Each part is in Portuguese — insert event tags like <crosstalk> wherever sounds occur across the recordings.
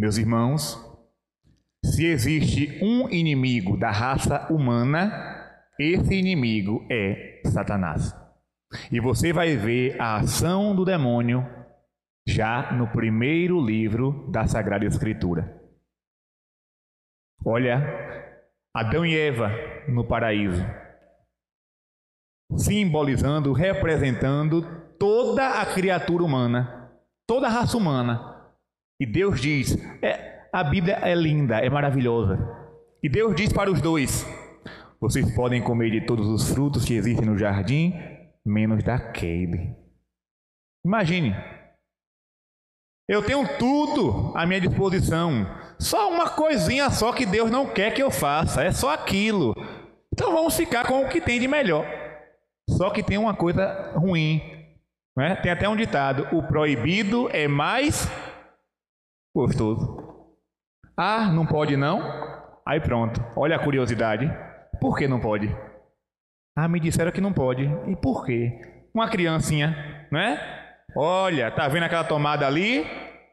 Meus irmãos, se existe um inimigo da raça humana, esse inimigo é Satanás. E você vai ver a ação do demônio já no primeiro livro da Sagrada Escritura. Olha, Adão e Eva no paraíso, simbolizando, representando toda a criatura humana, toda a raça humana. E Deus diz: é, a Bíblia é linda, é maravilhosa. E Deus diz para os dois: vocês podem comer de todos os frutos que existem no jardim, menos daquele. Imagine, eu tenho tudo à minha disposição, só uma coisinha só que Deus não quer que eu faça, é só aquilo. Então vamos ficar com o que tem de melhor. Só que tem uma coisa ruim, né? Tem até um ditado: o proibido é mais gostoso. Ah, não pode não? Aí pronto. Olha a curiosidade. Por que não pode? Ah, me disseram que não pode. E por quê? Uma criancinha, né? Olha, tá vendo aquela tomada ali?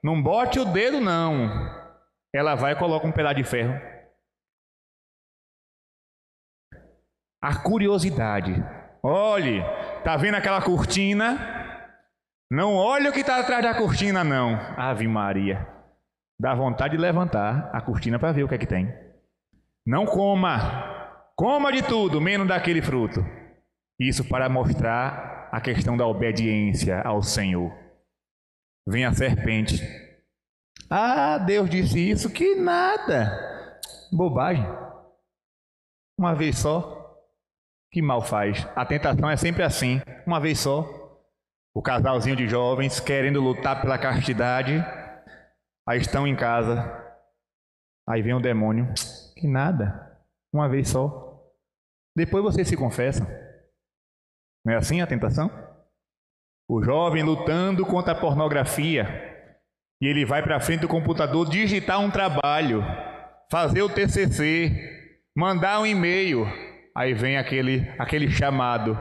Não bote o dedo não. Ela vai e coloca um pedaço de ferro. A curiosidade. Olhe, tá vendo aquela cortina? Não olhe o que está atrás da cortina, não. Ave Maria. Dá vontade de levantar a cortina para ver o que é que tem. Não coma. Coma de tudo, menos daquele fruto. Isso para mostrar a questão da obediência ao Senhor. Vem a serpente. Ah, Deus disse isso, que nada. Bobagem. Uma vez só. Que mal faz. A tentação é sempre assim, uma vez só. O casalzinho de jovens querendo lutar pela castidade, aí estão em casa. Aí vem o demônio. Que nada. Uma vez só. Depois você se confessa. Não é assim a tentação? O jovem lutando contra a pornografia. E ele vai para frente do computador digitar um trabalho, fazer o TCC, mandar um e-mail. Aí vem aquele, aquele chamado.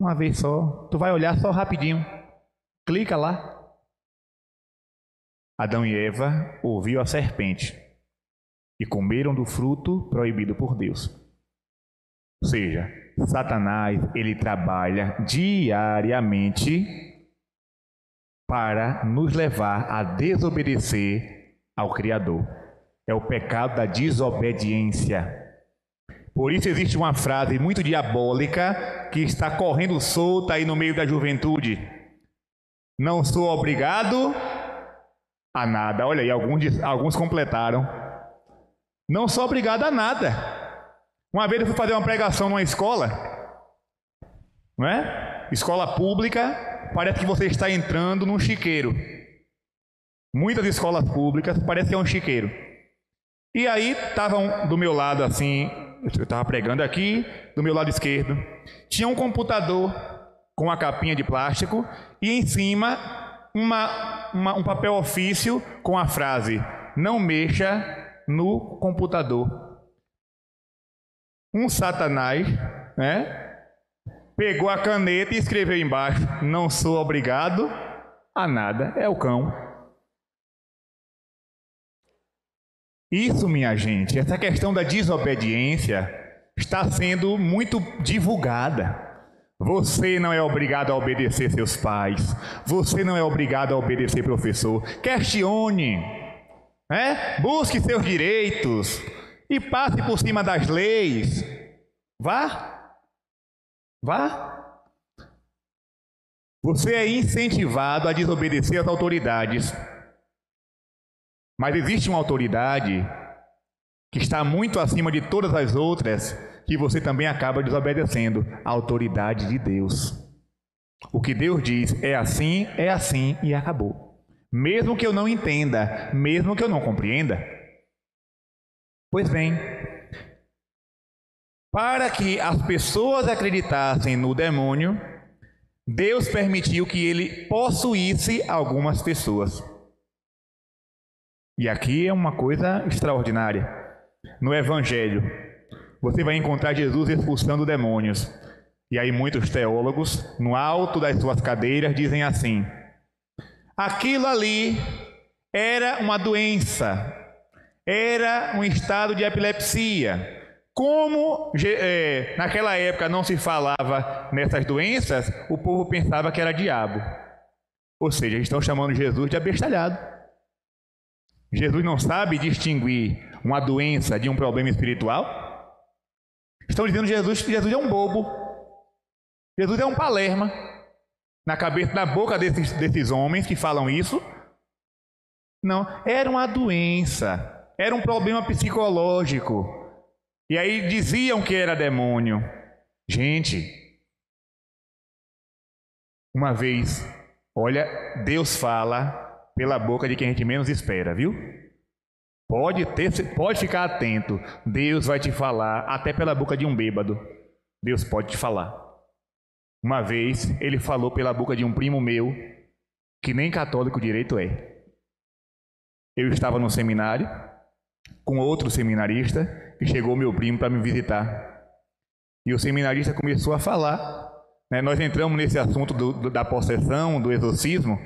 Uma vez só. Tu vai olhar só rapidinho. Clica lá. Adão e Eva ouviu a serpente e comeram do fruto proibido por Deus. Ou seja, Satanás, ele trabalha diariamente para nos levar a desobedecer ao Criador. É o pecado da desobediência. Por isso existe uma frase muito diabólica que está correndo solta aí no meio da juventude. Não sou obrigado a nada. Olha aí, alguns, alguns completaram. Não sou obrigado a nada. Uma vez eu fui fazer uma pregação numa escola, não é? Escola pública, parece que você está entrando num chiqueiro. Muitas escolas públicas parece que é um chiqueiro. E aí estavam do meu lado assim, eu estava pregando aqui, do meu lado esquerdo, tinha um computador com uma capinha de plástico e em cima uma, uma, um papel ofício com a frase: Não mexa no computador um satanás, né? Pegou a caneta e escreveu embaixo: Não sou obrigado a nada. É o cão. Isso, minha gente, essa questão da desobediência está sendo muito divulgada. Você não é obrigado a obedecer seus pais. Você não é obrigado a obedecer professor. Questione, né? busque seus direitos e passe por cima das leis. Vá. Vá. Você é incentivado a desobedecer às autoridades. Mas existe uma autoridade que está muito acima de todas as outras, que você também acaba desobedecendo a autoridade de Deus. O que Deus diz é assim, é assim e acabou. Mesmo que eu não entenda, mesmo que eu não compreenda. Pois bem, para que as pessoas acreditassem no demônio, Deus permitiu que ele possuísse algumas pessoas. E aqui é uma coisa extraordinária. No Evangelho, você vai encontrar Jesus expulsando demônios. E aí, muitos teólogos, no alto das suas cadeiras, dizem assim: aquilo ali era uma doença, era um estado de epilepsia. Como é, naquela época não se falava nessas doenças, o povo pensava que era diabo. Ou seja, estão chamando Jesus de abestalhado. Jesus não sabe distinguir uma doença de um problema espiritual. Estão dizendo Jesus que Jesus é um bobo. Jesus é um palerma. Na cabeça, na boca desses, desses homens que falam isso. Não, era uma doença. Era um problema psicológico. E aí diziam que era demônio. Gente, uma vez, olha, Deus fala pela boca de quem a gente menos espera, viu? Pode ter, pode ficar atento. Deus vai te falar até pela boca de um bêbado. Deus pode te falar. Uma vez ele falou pela boca de um primo meu que nem católico direito é. Eu estava no seminário com outro seminarista e chegou meu primo para me visitar. E o seminarista começou a falar. Né? Nós entramos nesse assunto do, do, da possessão, do exorcismo,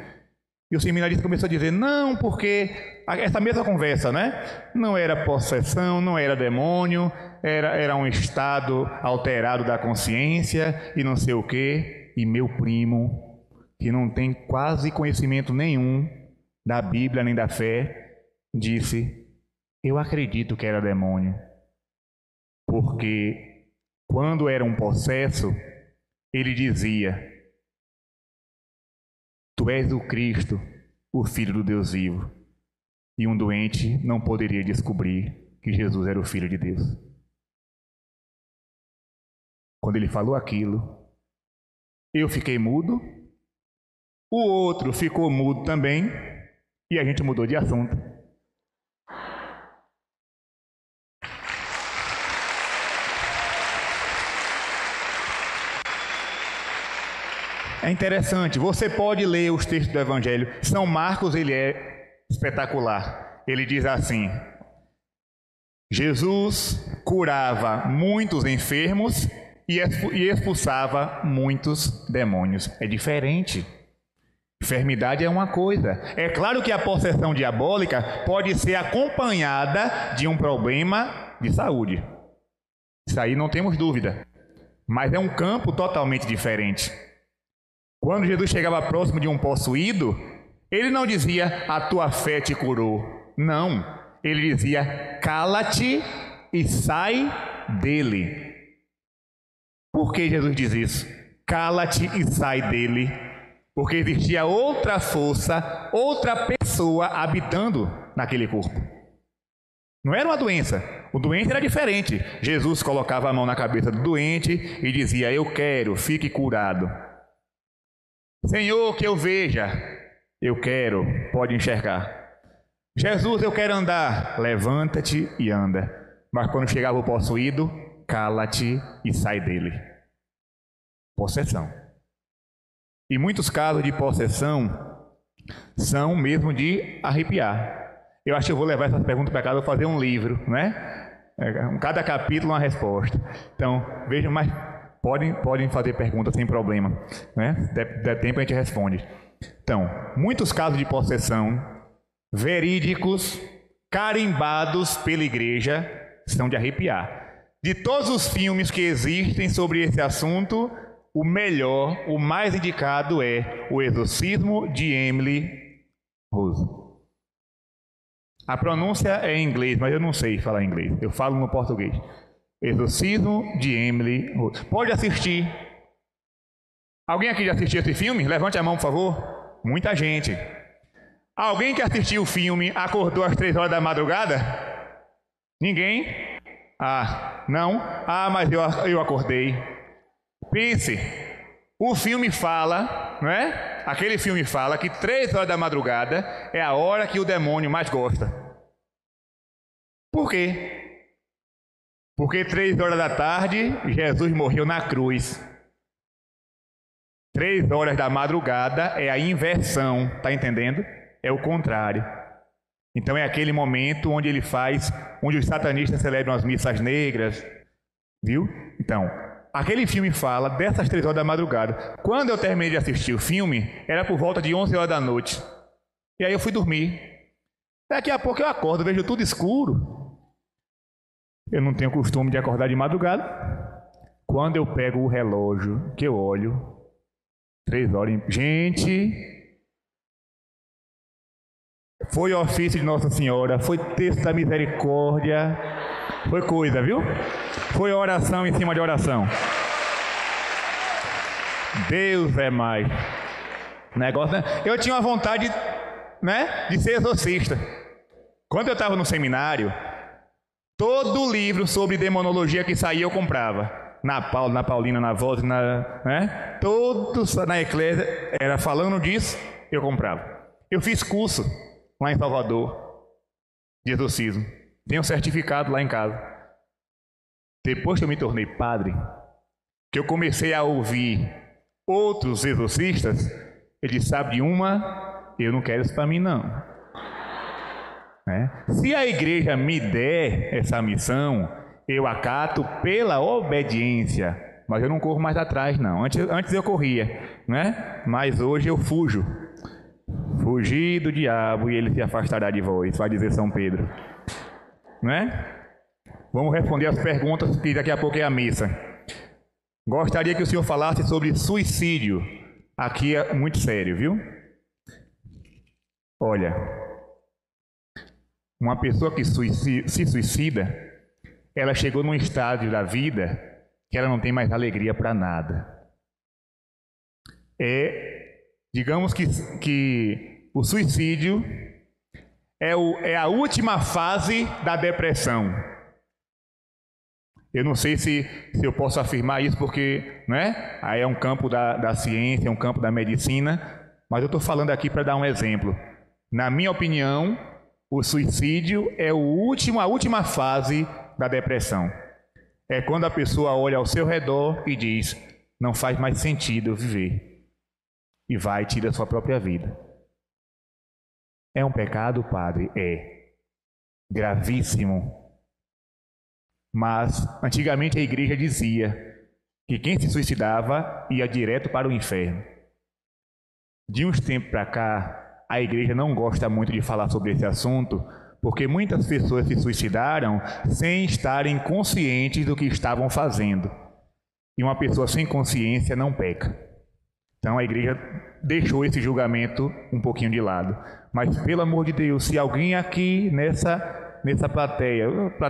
e o seminarista começou a dizer: não, porque essa mesma conversa, né? Não era possessão, não era demônio, era, era um estado alterado da consciência e não sei o quê. E meu primo, que não tem quase conhecimento nenhum da Bíblia nem da fé, disse: Eu acredito que era demônio, porque quando era um possesso, ele dizia: Tu és o Cristo, o Filho do Deus vivo. E um doente não poderia descobrir que Jesus era o Filho de Deus. Quando ele falou aquilo, eu fiquei mudo, o outro ficou mudo também, e a gente mudou de assunto. É interessante, você pode ler os textos do Evangelho. São Marcos, ele é espetacular. Ele diz assim: Jesus curava muitos enfermos e expulsava muitos demônios. É diferente. Enfermidade é uma coisa. É claro que a possessão diabólica pode ser acompanhada de um problema de saúde. Isso aí não temos dúvida. Mas é um campo totalmente diferente. Quando Jesus chegava próximo de um possuído, ele não dizia, a tua fé te curou. Não. Ele dizia, cala-te e sai dele. Por que Jesus diz isso? Cala-te e sai dele. Porque existia outra força, outra pessoa habitando naquele corpo. Não era uma doença. O doente era diferente. Jesus colocava a mão na cabeça do doente e dizia: Eu quero, fique curado. Senhor, que eu veja. Eu quero, pode enxergar. Jesus, eu quero andar. Levanta-te e anda. Mas quando chegava o possuído, cala-te e sai dele. Possessão. E muitos casos de possessão são mesmo de arrepiar. Eu acho que eu vou levar essas perguntas para casa, vou fazer um livro, né? É, cada capítulo uma resposta. Então, vejam mais Podem, podem fazer perguntas sem problema. Né? Der, tempo a gente responde. Então, muitos casos de possessão verídicos, carimbados pela igreja, são de arrepiar. De todos os filmes que existem sobre esse assunto, o melhor, o mais indicado é O Exorcismo de Emily Rose. A pronúncia é em inglês, mas eu não sei falar inglês. Eu falo no português. Exorcismo de Emily Rose. Pode assistir. Alguém aqui já assistiu esse filme? Levante a mão, por favor. Muita gente. Alguém que assistiu o filme acordou às três horas da madrugada? Ninguém? Ah, não? Ah, mas eu, eu acordei. Pense. O filme fala, não é? Aquele filme fala que três horas da madrugada é a hora que o demônio mais gosta. Por quê? Porque três horas da tarde, Jesus morreu na cruz. Três horas da madrugada é a inversão, tá entendendo? É o contrário. Então é aquele momento onde ele faz, onde os satanistas celebram as missas negras, viu? Então, aquele filme fala dessas três horas da madrugada. Quando eu terminei de assistir o filme, era por volta de 11 horas da noite. E aí eu fui dormir. Daqui a pouco eu acordo, vejo tudo escuro. Eu não tenho costume de acordar de madrugada. Quando eu pego o relógio, que eu olho, três horas. Gente, foi ofício de Nossa Senhora, foi texto da misericórdia, foi coisa, viu? Foi oração em cima de oração. Deus é mais. Negócio, né? Eu tinha uma vontade, né, de ser exorcista. Quando eu estava no seminário, todo livro sobre demonologia que saía eu comprava. Na Paula, na Paulina, na Voz, na, né? Todos na Eclésia era falando disso, eu comprava. Eu fiz curso lá em Salvador de exorcismo. Tenho um certificado lá em casa. Depois que eu me tornei padre, que eu comecei a ouvir outros exorcistas, ele sabe de uma, eu não quero isso para mim não. Né? Se a igreja me der essa missão, eu acato pela obediência, mas eu não corro mais atrás não. Antes, antes eu corria, né? Mas hoje eu fujo. Fugi do diabo e ele se afastará de vós, vai dizer São Pedro. Né? Vamos responder as perguntas que daqui a pouco é a missa. Gostaria que o senhor falasse sobre suicídio. Aqui é muito sério, viu? Olha, uma pessoa que suicida, se suicida, ela chegou num estágio da vida que ela não tem mais alegria para nada. É, digamos que, que o suicídio é, o, é a última fase da depressão. Eu não sei se, se eu posso afirmar isso, porque né, aí é um campo da, da ciência, é um campo da medicina, mas eu estou falando aqui para dar um exemplo. Na minha opinião, o suicídio é o último, a última fase da depressão. É quando a pessoa olha ao seu redor e diz: não faz mais sentido viver. E vai e tira a sua própria vida. É um pecado, padre? É. Gravíssimo. Mas antigamente a igreja dizia que quem se suicidava ia direto para o inferno. De uns tempos para cá, a igreja não gosta muito de falar sobre esse assunto, porque muitas pessoas se suicidaram sem estarem conscientes do que estavam fazendo. E uma pessoa sem consciência não peca. Então a igreja deixou esse julgamento um pouquinho de lado. Mas pelo amor de Deus, se alguém aqui nessa nessa plateia,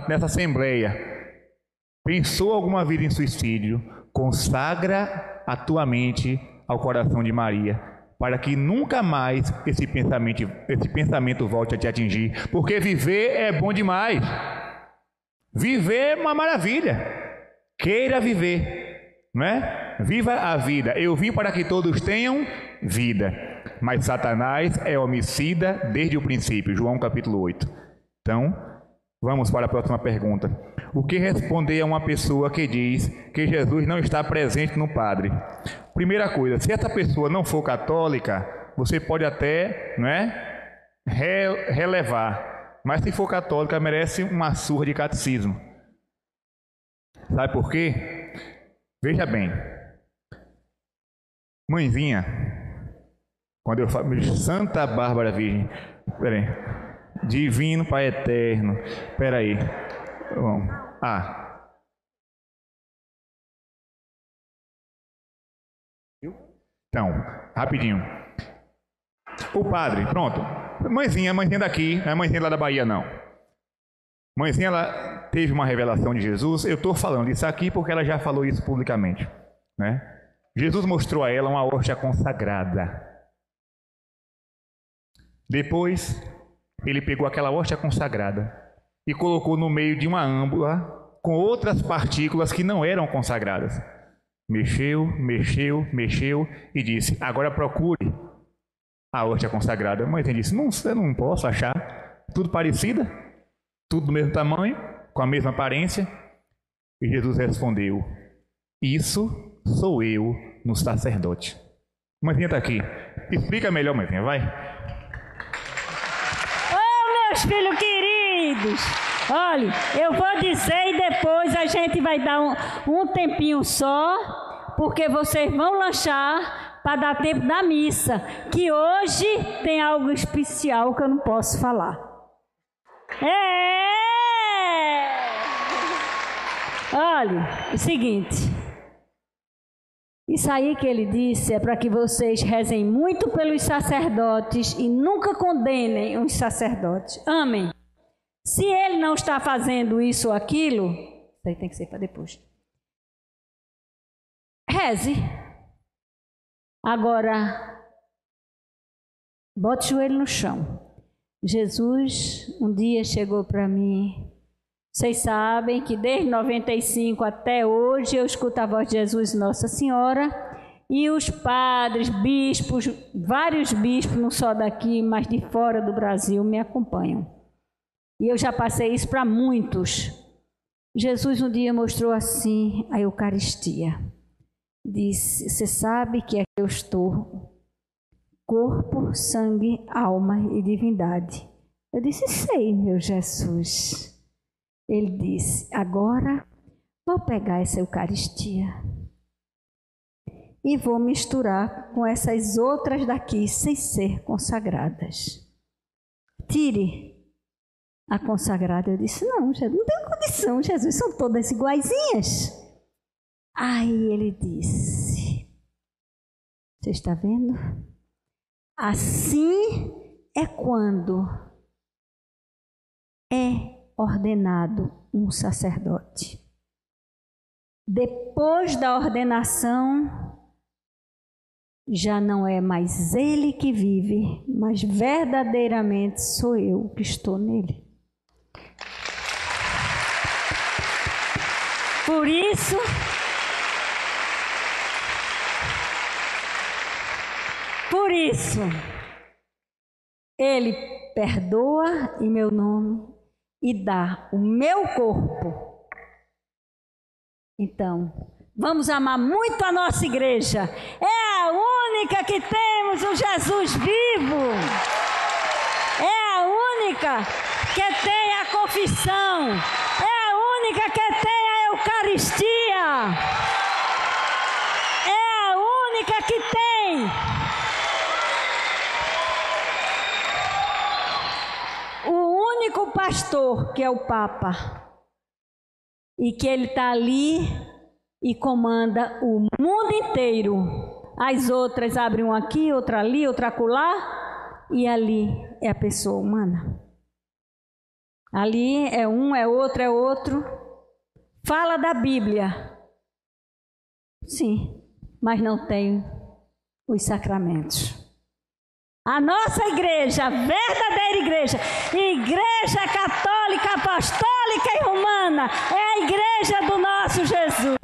nessa assembleia, Pensou alguma vida em suicídio? Consagra a tua mente ao coração de Maria, para que nunca mais esse pensamento, esse pensamento volte a te atingir, porque viver é bom demais. Viver é uma maravilha. Queira viver, não é? Viva a vida. Eu vim para que todos tenham vida. Mas Satanás é homicida desde o princípio. João capítulo 8. Então, vamos para a próxima pergunta. O que responder a uma pessoa que diz que Jesus não está presente no Padre? Primeira coisa, se essa pessoa não for católica, você pode até, não é, relevar. Mas se for católica, merece uma surra de catecismo. Sabe por quê? Veja bem. Mãezinha, quando eu falo Santa Bárbara Virgem, peraí, Divino Pai Eterno, peraí, Bom, ah. Então, rapidinho. O padre, pronto. Mãezinha, mãezinha daqui, não é mãezinha lá da Bahia, não. Mãezinha, ela teve uma revelação de Jesus. Eu estou falando isso aqui porque ela já falou isso publicamente. Né? Jesus mostrou a ela uma hóstia consagrada. Depois, ele pegou aquela hóstia consagrada e colocou no meio de uma âmbula com outras partículas que não eram consagradas. Mexeu, mexeu, mexeu e disse: Agora procure a hóstia consagrada. Mas ele disse: Não, eu não posso achar. Tudo parecida, tudo do mesmo tamanho, com a mesma aparência. E Jesus respondeu: Isso sou eu no sacerdote. Mãezinha está aqui. Explica melhor, mãezinha, vai. Meus filhos queridos olhe, eu vou dizer e depois a gente vai dar um, um tempinho só, porque vocês vão lanchar para dar tempo da missa, que hoje tem algo especial que eu não posso falar. É! Olha, o seguinte. Isso aí que ele disse é para que vocês rezem muito pelos sacerdotes e nunca condenem os sacerdotes. Amém. Se ele não está fazendo isso ou aquilo, isso aí tem que ser para depois. Reze. Agora, bote o joelho no chão. Jesus um dia chegou para mim. Vocês sabem que desde 95 até hoje eu escuto a voz de Jesus Nossa Senhora e os padres, bispos, vários bispos, não só daqui, mas de fora do Brasil, me acompanham. E eu já passei isso para muitos. Jesus um dia mostrou assim a Eucaristia. Disse: Você sabe que é que eu estou corpo, sangue, alma e divindade. Eu disse: Sei, meu Jesus. Ele disse: Agora vou pegar essa Eucaristia e vou misturar com essas outras daqui sem ser consagradas. Tire a consagrada. Eu disse: Não, Jesus, não tem condição, Jesus, são todas iguaizinhas. Aí ele disse: Você está vendo? Assim é quando é ordenado um sacerdote. Depois da ordenação, já não é mais ele que vive, mas verdadeiramente sou eu que estou nele. Por isso, Por isso, Ele perdoa em meu nome e dá o meu corpo. Então, vamos amar muito a nossa igreja. É a única que temos o Jesus vivo. É a única que tem a confissão. É a única que tem a Eucaristia. É a única que tem único pastor que é o Papa e que ele está ali e comanda o mundo inteiro. As outras abrem um aqui, outra ali, outra acolá, e ali é a pessoa humana. Ali é um, é outro, é outro. Fala da Bíblia. Sim, mas não tem os sacramentos. A nossa igreja, a verdadeira igreja, igreja católica, apostólica e romana, é a igreja do nosso Jesus.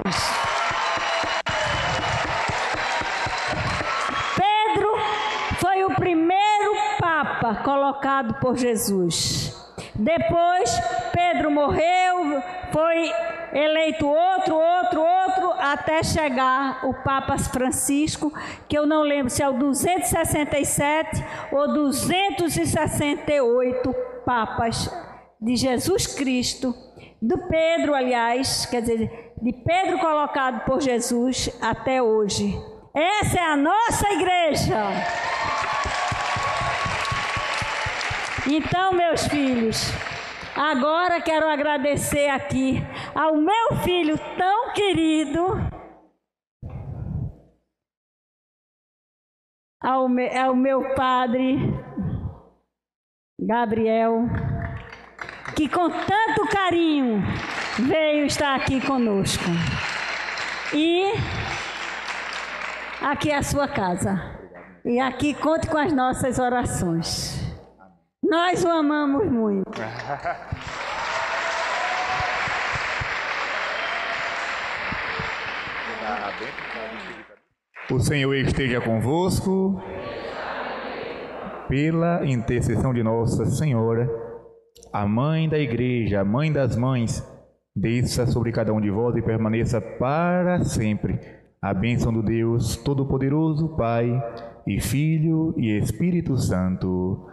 Pedro foi o primeiro papa colocado por Jesus. Depois, Pedro morreu, foi eleito outro, outro, outro, até chegar o Papa Francisco, que eu não lembro se é o 267 ou 268 Papas de Jesus Cristo, do Pedro, aliás, quer dizer, de Pedro colocado por Jesus até hoje. Essa é a nossa igreja. Então, meus filhos, agora quero agradecer aqui ao meu filho tão querido, ao, me, ao meu padre Gabriel, que com tanto carinho veio estar aqui conosco. E aqui é a sua casa. E aqui conte com as nossas orações. Nós o amamos muito. <laughs> O Senhor esteja convosco. Pela intercessão de Nossa Senhora, a mãe da igreja, a mãe das mães, desça sobre cada um de vós e permaneça para sempre. A bênção do Deus Todo-Poderoso, Pai e Filho e Espírito Santo